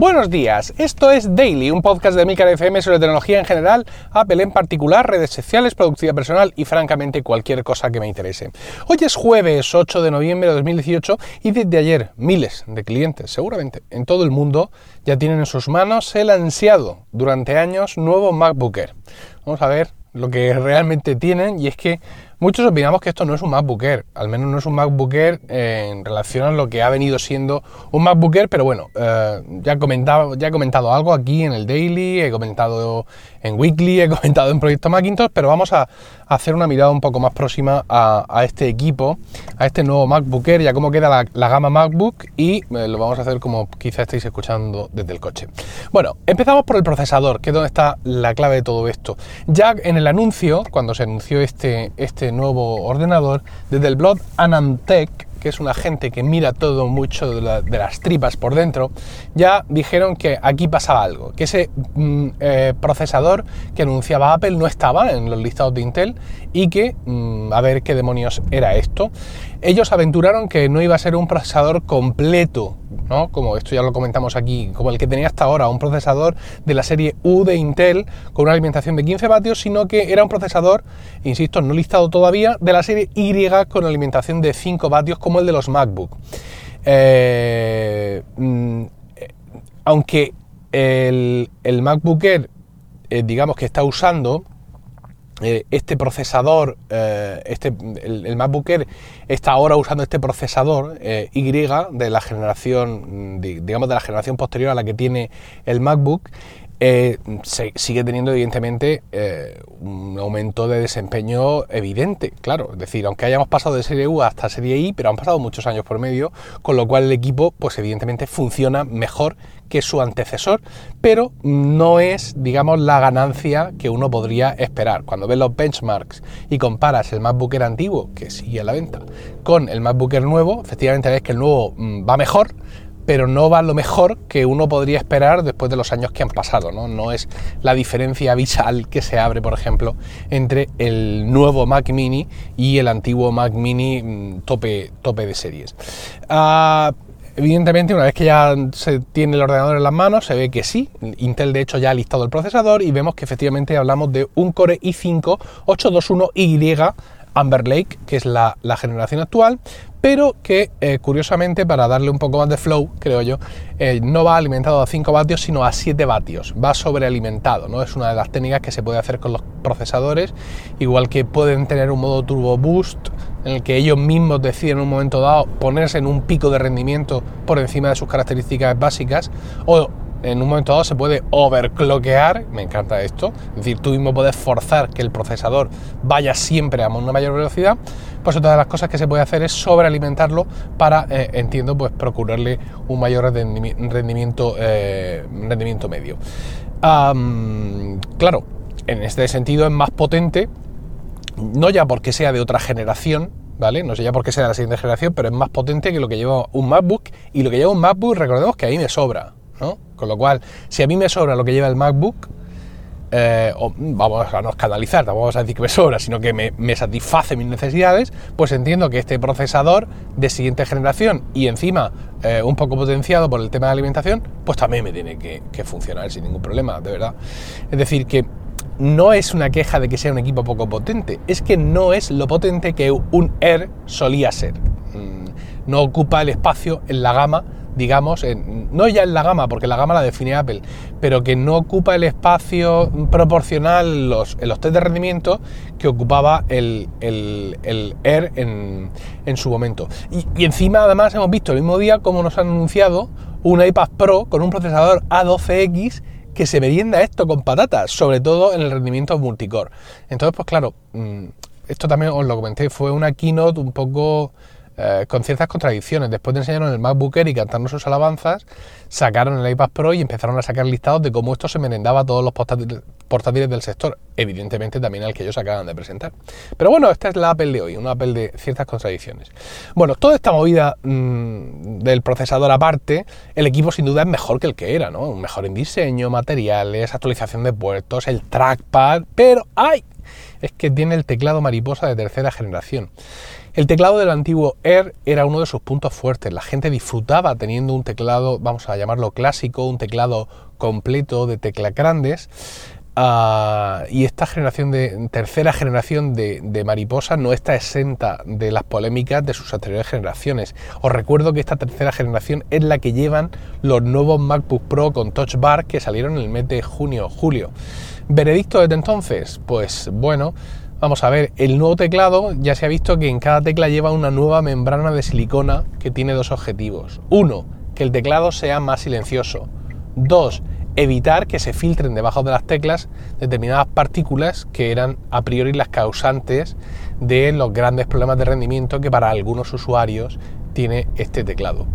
Buenos días, esto es Daily, un podcast de Milcar FM sobre tecnología en general, Apple en particular, redes sociales, productividad personal y francamente cualquier cosa que me interese. Hoy es jueves 8 de noviembre de 2018 y desde ayer miles de clientes, seguramente en todo el mundo, ya tienen en sus manos el ansiado durante años nuevo MacBook. Vamos a ver lo que realmente tienen y es que Muchos opinamos que esto no es un MacBook Air, al menos no es un MacBook Air en relación a lo que ha venido siendo un MacBook Air, pero bueno, eh, ya, he comentado, ya he comentado algo aquí en el Daily, he comentado en Weekly, he comentado en Proyecto Macintosh, pero vamos a, hacer una mirada un poco más próxima a, este equipo, a este nuevo MacBook Air, ya cómo queda la, gama MacBook y eh, lo vamos a hacer como quizá estéis escuchando desde el coche. Bueno, empezamos por el procesador, que es donde está la clave de todo esto. Ya en el anuncio, cuando se anunció este, este nuevo ordenador desde el blog Anantech, que es una gente que mira todo mucho de, las tripas por dentro, ya dijeron que aquí pasaba algo, que ese mm, eh, procesador que anunciaba Apple no estaba en los listados de Intel y que mm, a ver qué demonios era esto. Ellos aventuraron que no iba a ser un procesador completo, ¿no? como esto ya lo comentamos aquí, como el que tenía hasta ahora, un procesador de la serie U de Intel con una alimentación de 15 vatios, sino que era un procesador, insisto, no listado todavía, de la serie Y con alimentación de 5 vatios como el de los MacBook. Eh, mm, aunque el, MacBook Air, eh, digamos que está usando eh, este procesador, eh, este, el, MacBook Air está ahora usando este procesador eh, Y de la generación, digamos de la generación posterior a la que tiene el MacBook, se, sigue teniendo evidentemente un aumento de desempeño evidente, claro, es decir, aunque hayamos pasado de serie U hasta serie I, pero han pasado muchos años por medio, con lo cual el equipo, pues evidentemente funciona mejor que su antecesor, pero no es, digamos, la ganancia que uno podría esperar. Cuando ves los benchmarks y comparas el MacBook Air antiguo, que sigue a la venta, con el MacBook Air nuevo, efectivamente ves que el nuevo mm, va mejor, pero no va lo mejor que uno podría esperar después de los años que han pasado, ¿no? No es la diferencia visual que se abre, por ejemplo, entre el nuevo Mac Mini y el antiguo Mac Mini mm, tope, tope de series. Ah, Evidentemente, una vez que ya se tiene el ordenador en las manos, se ve que sí. Intel, de hecho, ya ha listado el procesador y vemos que efectivamente hablamos de un Core i5 821Y Amber Lake, que es la, generación actual, pero que eh, curiosamente, para darle un poco más de flow, creo yo, eh, no va alimentado a 5 vatios, sino a 7 vatios. Va sobrealimentado, ¿no? Es una de las técnicas que se puede hacer con los procesadores, igual que pueden tener un modo turbo boost en el que ellos mismos deciden en un momento dado ponerse en un pico de rendimiento por encima de sus características básicas o en un momento dado se puede overclockear, me encanta esto, es decir, tú mismo puedes forzar que el procesador vaya siempre a una mayor velocidad, pues otra de las cosas que se puede hacer es sobrealimentarlo para, eh, entiendo, pues procurarle un mayor rendimiento, eh, rendimiento medio. claro, en este sentido es más potente no ya porque sea de otra generación, ¿vale? No sé ya porque sea de la siguiente generación, pero es más potente que lo que lleva un MacBook. Y lo que lleva un MacBook, recordemos que a mí me sobra, ¿no? Con lo cual, si a mí me sobra lo que lleva el MacBook, eh, vamos a no escandalizar, tampoco vamos a decir que me sobra, sino que me, satisface mis necesidades, pues entiendo que este procesador de siguiente generación y encima eh, un poco potenciado por el tema de alimentación, pues también me tiene que, que funcionar sin ningún problema, de verdad. Es decir, que no es una queja de que sea un equipo poco potente, es que no es lo potente que un Air solía ser. Mm, no ocupa el espacio en la gama, digamos, no ya en la gama, porque la gama la define Apple, pero que no ocupa el espacio proporcional los, en los test de rendimiento que ocupaba el, Air en, su momento. Y, y, encima, además, hemos visto el mismo día como nos han anunciado un iPad Pro con un procesador A12X que se merienda esto con patatas, sobre todo en el rendimiento multicore. Entonces, pues claro, mm, esto también os lo comenté, fue una keynote un poco eh, con ciertas contradicciones. Después de enseñarnos el MacBook Air y cantarnos sus alabanzas, sacaron el iPad Pro y empezaron a sacar listados de cómo esto se merendaba a todos los portátiles, del sector. Evidentemente también al que ellos acaban de presentar. Pero bueno, esta es la Apple de hoy, una Apple de ciertas contradicciones. Bueno, toda esta movida mm, del procesador aparte, el equipo sin duda es mejor que el que era, ¿no? Mejor en diseño, materiales, actualización de puertos, el trackpad, pero ¡ay! es que tiene el teclado mariposa de tercera generación. El teclado del antiguo Air era uno de sus puntos fuertes. La gente disfrutaba teniendo un teclado, vamos a llamarlo clásico, un teclado completo de teclas grandes. Ah, y esta generación de tercera generación de, mariposa no está exenta de las polémicas de sus anteriores generaciones. Os recuerdo que esta tercera generación es la que llevan los nuevos MacBook Pro con Touch Bar que salieron en el mes de junio julio. ¿Veredicto desde entonces? Pues bueno, vamos a ver, el nuevo teclado ya se ha visto que en cada tecla lleva una nueva membrana de silicona que tiene dos objetivos. Uno, que el teclado sea más silencioso. Dos, evitar que se filtren debajo de las teclas determinadas partículas que eran a priori las causantes de los grandes problemas de rendimiento que para algunos usuarios tiene este teclado.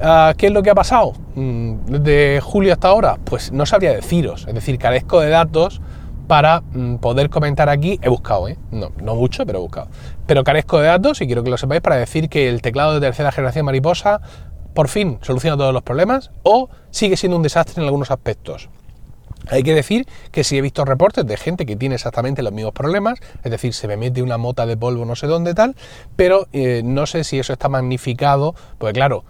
Ah, ¿Qué es lo que ha pasado mm, desde julio hasta ahora? Pues no sabría deciros, es decir, carezco de datos para mm, poder comentar aquí. He buscado, ¿eh? no, no mucho, pero he buscado. Pero carezco de datos y quiero que lo sepáis para decir que el teclado de tercera generación mariposa por fin soluciona todos los problemas o sigue siendo un desastre en algunos aspectos. Hay que decir que sí he visto reportes de gente que tiene exactamente los mismos problemas, es decir, se me mete una mota de polvo no sé dónde tal, pero eh, no sé si eso está magnificado, porque claro,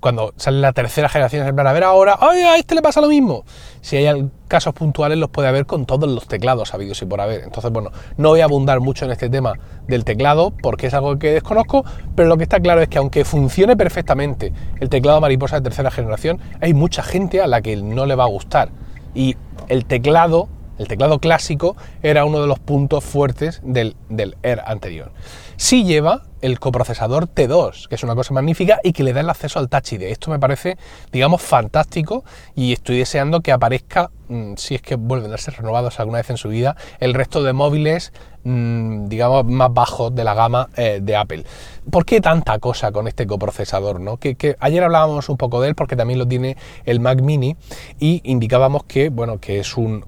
cuando sale la tercera generación, es a ver ahora, ¡ay, a este le pasa lo mismo! Si hay casos puntuales, los puede haber con todos los teclados habidos y por haber. Entonces, bueno, no voy a abundar mucho en este tema del teclado porque es algo que desconozco, pero lo que está claro es que aunque funcione perfectamente el teclado mariposa de tercera generación, hay mucha gente a la que no le va a gustar. Y el teclado, el teclado clásico, era uno de los puntos fuertes del, del Air anterior. Sí lleva el coprocesador T2, que es una cosa magnífica y que le da el acceso al Touch ID. Esto me parece, digamos, fantástico y estoy deseando que aparezca, mm, si es que vuelven a ser renovados alguna vez en su vida, el resto de móviles Mm, digamos, más bajos de la gama eh, de Apple. ¿Por qué tanta cosa con este coprocesador? ¿no? Que, ayer hablábamos un poco de él porque también lo tiene el Mac Mini y indicábamos que, bueno, que es un,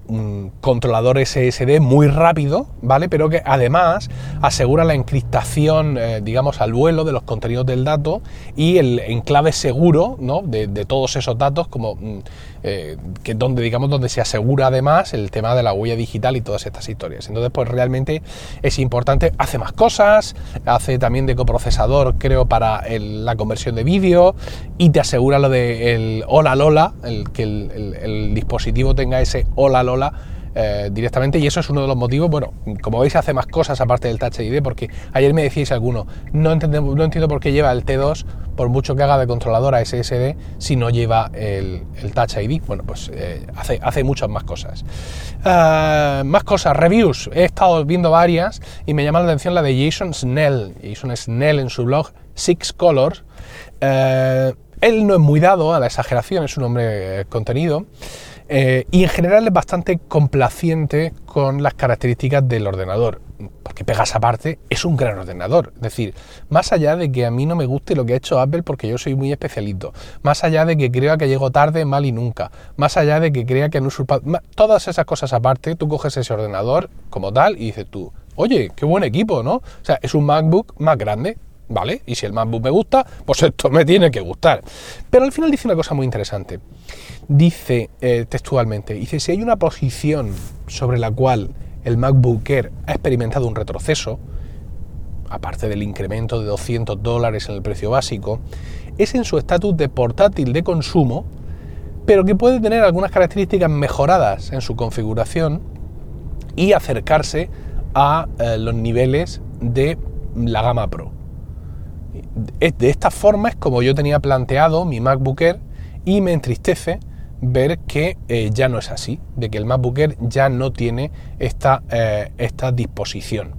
controlador SSD muy rápido, ¿vale? Pero que además asegura la encriptación, eh, digamos, al vuelo de los contenidos del dato y el enclave seguro, ¿no? De, todos esos datos, como mm, eh, que donde, digamos, donde se asegura además el tema de la huella digital y todas estas historias. Entonces, pues realmente es importante, hace más cosas, hace también de coprocesador, creo, para la conversión de vídeo y te asegura lo de el hola Lola, el, que el dispositivo tenga ese hola Lola eh, directamente y eso es uno de los motivos, bueno, como veis hace más cosas aparte del Touch ID porque ayer me decíais alguno, no, no entiendo por qué lleva el T2 por mucho que haga de controladora SSD si no lleva el, Touch ID, bueno pues eh, hace, hace muchas más cosas. Eh, más cosas, reviews, he estado viendo varias y me llama la atención la de Jason Snell, Jason Snell en su blog Six Colors. él no es muy dado a la exageración, es un hombre contenido. Eh, y en general es bastante complaciente con las características del ordenador, porque Pegas aparte es un gran ordenador. Es decir, más allá de que a mí no me guste lo que ha hecho Apple porque yo soy muy especialito, más allá de que crea que llego tarde, mal y nunca, más allá de que crea que han usurpado, todas esas cosas aparte, tú coges ese ordenador como tal y dices tú, oye, qué buen equipo, ¿no? O sea, es un MacBook más grande, ¿vale? Y si el MacBook me gusta, pues esto me tiene que gustar. Pero al final dice una cosa muy interesante. Dice eh, textualmente, dice, si hay una posición sobre la cual el MacBook Air ha experimentado un retroceso, aparte del incremento de 200 dólares en el precio básico, es en su estatus de portátil de consumo, pero que puede tener algunas características mejoradas en su configuración y acercarse a eh, los niveles de la gama Pro. De esta forma es como yo tenía planteado mi MacBook Air y me entristece ver que eh, ya no es así, de que el MacBook Air ya no tiene esta, eh, esta disposición.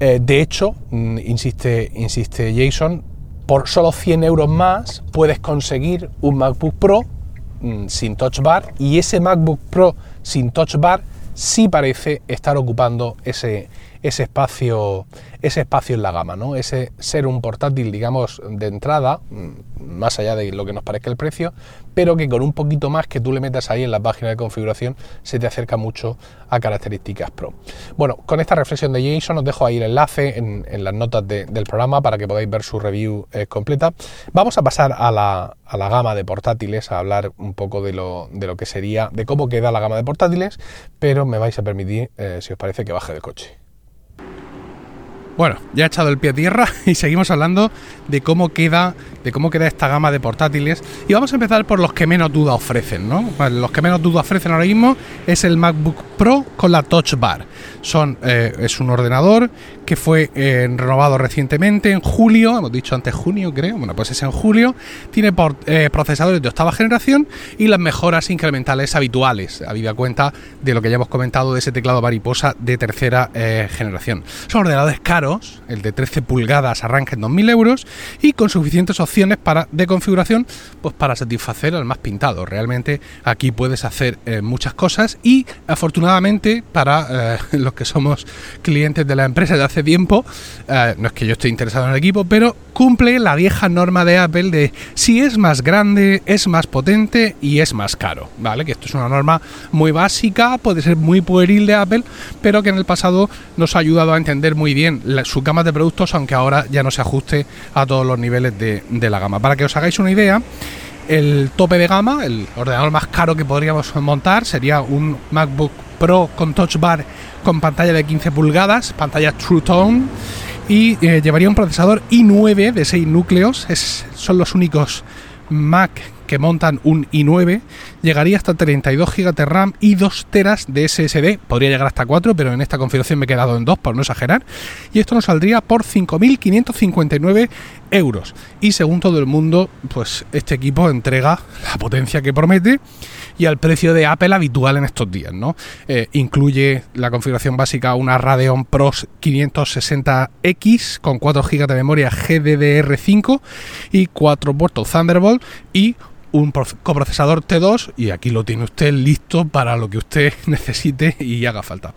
Eh, de hecho, mm, insiste, insiste Jason, por solo 100 euros más puedes conseguir un MacBook Pro mm, sin Touch Bar y ese MacBook Pro sin Touch Bar sí parece estar ocupando ese, ese espacio ese espacio en la gama, ¿no? Ese ser un portátil, digamos, de entrada, mm, más allá de lo que nos parezca el precio, pero que con un poquito más que tú le metas ahí en la página de configuración se te acerca mucho a características Pro. Bueno, con esta reflexión de Jason os dejo ahí el enlace en, las notas del programa para que podáis ver su review eh, completa. Vamos a pasar a la, a la, gama de portátiles, a hablar un poco de lo, de lo, que sería, de cómo queda la gama de portátiles, pero me vais a permitir, eh, si os parece, que baje del coche. Bueno, ya he echado el pie a tierra y seguimos hablando de cómo queda, de cómo queda esta gama de portátiles. Y vamos a empezar por los que menos duda ofrecen, ¿no? Los que menos duda ofrecen ahora mismo es el MacBook Pro con la Touch Bar. Son, eh, es un ordenador que fue eh, renovado recientemente en julio, hemos dicho antes junio, creo. Bueno, pues es en julio. Tiene eh, procesadores de octava generación y las mejoras incrementales habituales, habida cuenta de lo que ya hemos comentado de ese teclado mariposa de tercera generación. Son ordenadores caros el de 13 pulgadas arranca en 2.000 euros y con suficientes opciones para, de configuración pues para satisfacer al más pintado. Realmente aquí puedes hacer eh, muchas cosas y afortunadamente para eh, los que somos clientes de la empresa de hace tiempo, eh, no es que yo esté interesado en el equipo, pero cumple la vieja norma de Apple de si es más grande, es más potente y es más caro, ¿vale? Que esto es una norma muy básica, puede ser muy pueril de Apple, pero que en el pasado nos ha ayudado a entender muy bien su gama de productos, aunque ahora ya no se ajuste a todos los niveles de, de la gama. Para que os hagáis una idea, el tope de gama, el ordenador más caro que podríamos montar, sería un MacBook Pro con Touch Bar con pantalla de 15 pulgadas, pantalla True Tone y eh, llevaría un procesador i9 de 6 núcleos. Son los únicos Mac que montan un i9. Llegaría hasta 32 GB de RAM y 2 teras de SSD. Podría llegar hasta 4, pero en esta configuración me he quedado en 2 por no exagerar. Y esto nos saldría por 5.559 euros. Y según todo el mundo, pues este equipo entrega la potencia que promete y al precio de Apple habitual en estos días, ¿no? Eh, incluye la configuración básica una Radeon Pro 560X con 4 GB de memoria GDDR5 y 4 puertos Thunderbolt y un coprocesador T2 y aquí lo tiene usted listo para lo que usted necesite y haga falta.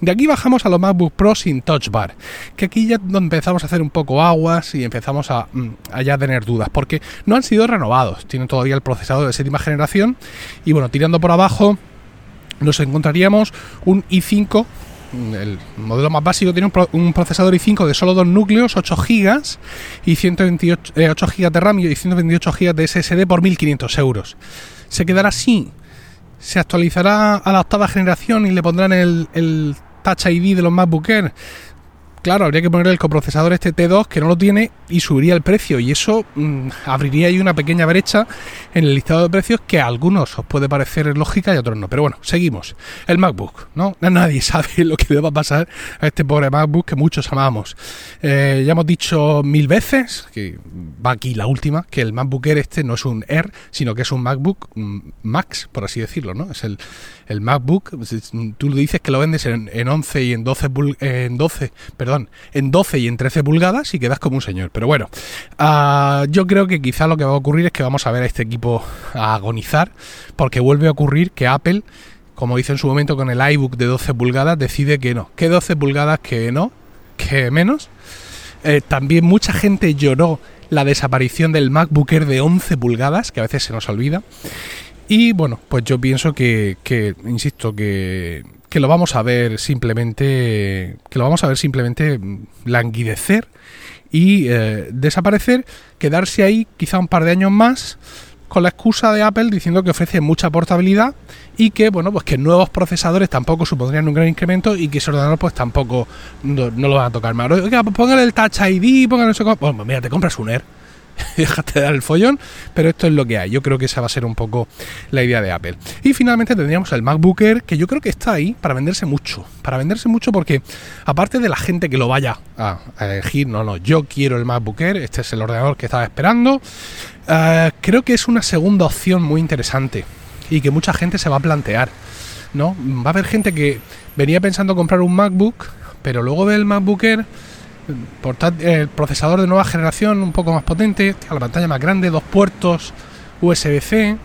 De aquí bajamos a los MacBook Pro sin Touch Bar, que aquí ya empezamos a hacer un poco aguas y empezamos a, mm, ya tener dudas, porque no han sido renovados, tienen todavía el procesador de séptima generación y bueno, tirando por abajo nos encontraríamos un i5 el modelo más básico tiene un, procesador i5 de solo dos núcleos, 8 GB y 128 8 GB de RAM y 128 GB de SSD por 1.500 euros. ¿Se quedará así? ¿Se actualizará a la octava generación y le pondrán el, el Touch ID de los MacBook Air? Claro, habría que poner el coprocesador este T2 que no lo tiene y subiría el precio y eso mm, abriría ahí una pequeña brecha en el listado de precios que a algunos os puede parecer lógica y a otros no. Pero bueno, seguimos. El MacBook, ¿no? Nadie sabe lo que le va a pasar a este pobre MacBook que muchos amamos. Eh, ya hemos dicho mil veces, que va aquí la última, que el MacBook Air este no es un Air, sino que es un MacBook mm, Max, por así decirlo, ¿no? Es el, el MacBook, tú dices que lo vendes en, en 11 y en 12, en 12, perdón, en 12 y en 13 pulgadas y quedas como un señor. Pero bueno, uh, yo creo que quizá lo que va a ocurrir es que vamos a ver a este equipo a agonizar, porque vuelve a ocurrir que Apple, como hizo en su momento con el iBook de 12 pulgadas, decide que no, que 12 pulgadas, que no, que menos. Eh, también mucha gente lloró la desaparición del MacBook de 11 pulgadas, que a veces se nos olvida. Y bueno, pues yo pienso que, insisto, que, que, lo vamos a ver simplemente, que lo vamos a ver simplemente languidecer y eh, desaparecer, quedarse ahí quizá un par de años más con la excusa de Apple diciendo que ofrece mucha portabilidad y que bueno pues que nuevos procesadores tampoco supondrían un gran incremento y que ese ordenador pues tampoco no, lo van a tocar más. Oiga, pues póngale el Touch ID, póngale cómo. Bueno, mira, te compras un Air déjate dar el follón, pero esto es lo que hay. Yo creo que esa va a ser un poco la idea de Apple. Y finalmente tendríamos el MacBook que yo creo que está ahí para venderse mucho. Para venderse mucho porque, aparte de la gente que lo vaya a, elegir, no, no, yo quiero el MacBook este es el ordenador que estaba esperando, eh, creo que es una segunda opción muy interesante y que mucha gente se va a plantear. ¿no? Va a haber gente que venía pensando comprar un MacBook, pero luego ve el MacBook el procesador de nueva generación un poco más potente, la pantalla más grande, dos puertos USB-C.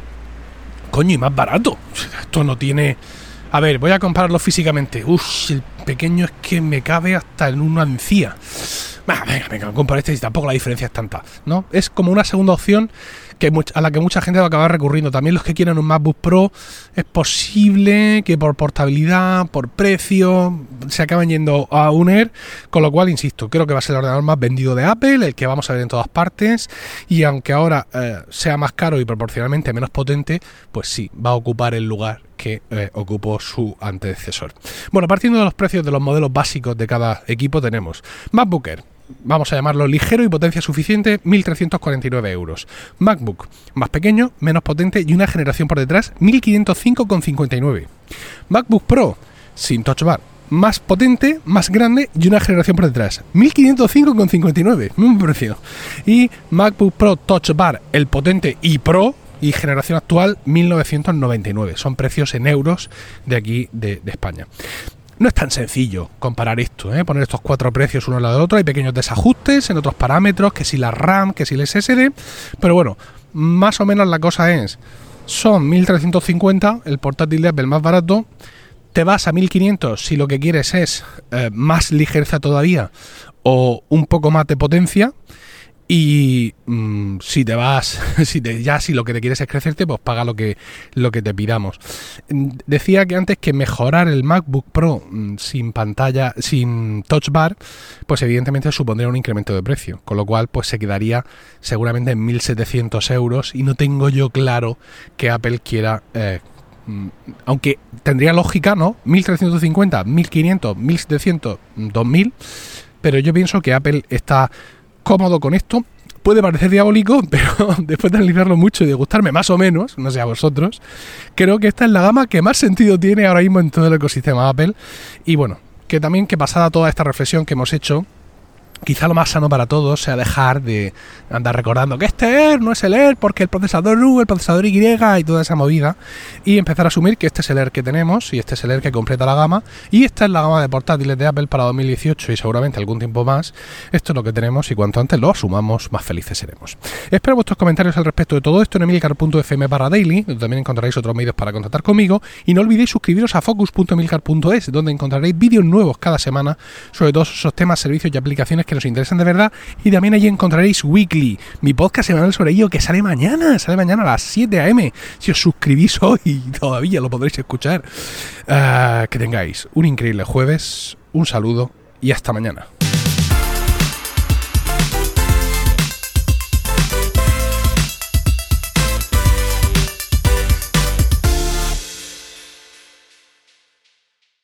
Coño, y más barato. Esto no tiene. A ver, voy a compararlo físicamente. Uff, pequeño es que me cabe hasta en una encía. venga, venga, compro este y tampoco la diferencia es tanta, ¿no? Es como una segunda opción a la que mucha gente va a acabar recurriendo. También los que quieren un MacBook Pro, es posible que por portabilidad, por precio, se acaben yendo a un Air, con lo cual, insisto, creo que va a ser el ordenador más vendido de Apple, el que vamos a ver en todas partes, y aunque ahora eh, sea más caro y proporcionalmente menos potente, pues sí, va a ocupar el lugar que eh, ocupó su antecesor. Bueno, partiendo de los precios de los modelos básicos de cada equipo, tenemos MacBook Air, vamos a llamarlo ligero y potencia suficiente, 1.349 euros. MacBook, más pequeño, menos potente y una generación por detrás, 1.505,59. MacBook Pro, sin Touch Bar, más potente, más grande y una generación por detrás. 1505,59, muy precio. Y MacBook Pro Touch Bar, el potente y Pro, y generación actual 1999. Son precios en euros de aquí de, de España. No es tan sencillo comparar esto, ¿eh? poner estos cuatro precios uno al lado del otro. Hay pequeños desajustes en otros parámetros, que si la RAM, que si el SSD. Pero bueno, más o menos la cosa es, son 1350 el portátil de Apple más barato. Te vas a 1500 si lo que quieres es eh, más ligereza todavía o un poco más de potencia. Y mm, si te vas, si te, ya si lo que te quieres es crecerte, pues paga lo que, lo que te pidamos. Mm, decía que antes que mejorar el MacBook Pro mm, sin pantalla, sin touch bar, pues evidentemente supondría un incremento de precio. Con lo cual, pues se quedaría seguramente en 1.700 euros. Y no tengo yo claro que Apple quiera eh, aunque tendría lógica, ¿no? 1350, 1500, 1700, 2000, pero yo pienso que Apple está cómodo con esto. Puede parecer diabólico, pero después de analizarlo mucho y de gustarme más o menos, no sé a vosotros, creo que esta es la gama que más sentido tiene ahora mismo en todo el ecosistema Apple. Y bueno, que también que pasada toda esta reflexión que hemos hecho, quizá lo más sano para todos sea dejar de andar recordando que este Air no es el Air porque el procesador U, el procesador Y y toda esa movida y empezar a asumir que este es el Air que tenemos y este es el Air que completa la gama y esta es la gama de portátiles de Apple para 2018 y seguramente algún tiempo más. Esto es lo que tenemos y cuanto antes lo asumamos, más felices seremos. Espero vuestros comentarios al respecto de todo esto en emilcar.fm barra daily, donde también encontraréis otros medios para contactar conmigo y no olvidéis suscribiros a focus.emilcar.es, donde encontraréis vídeos nuevos cada semana sobre todos esos temas, servicios y aplicaciones que que nos interesan de verdad. Y también allí encontraréis Weekly, mi podcast semanal sobre ello que sale mañana, sale mañana a las 7 am. Si os suscribís hoy, todavía lo podréis escuchar. Ah, que tengáis un increíble jueves, un saludo y hasta mañana.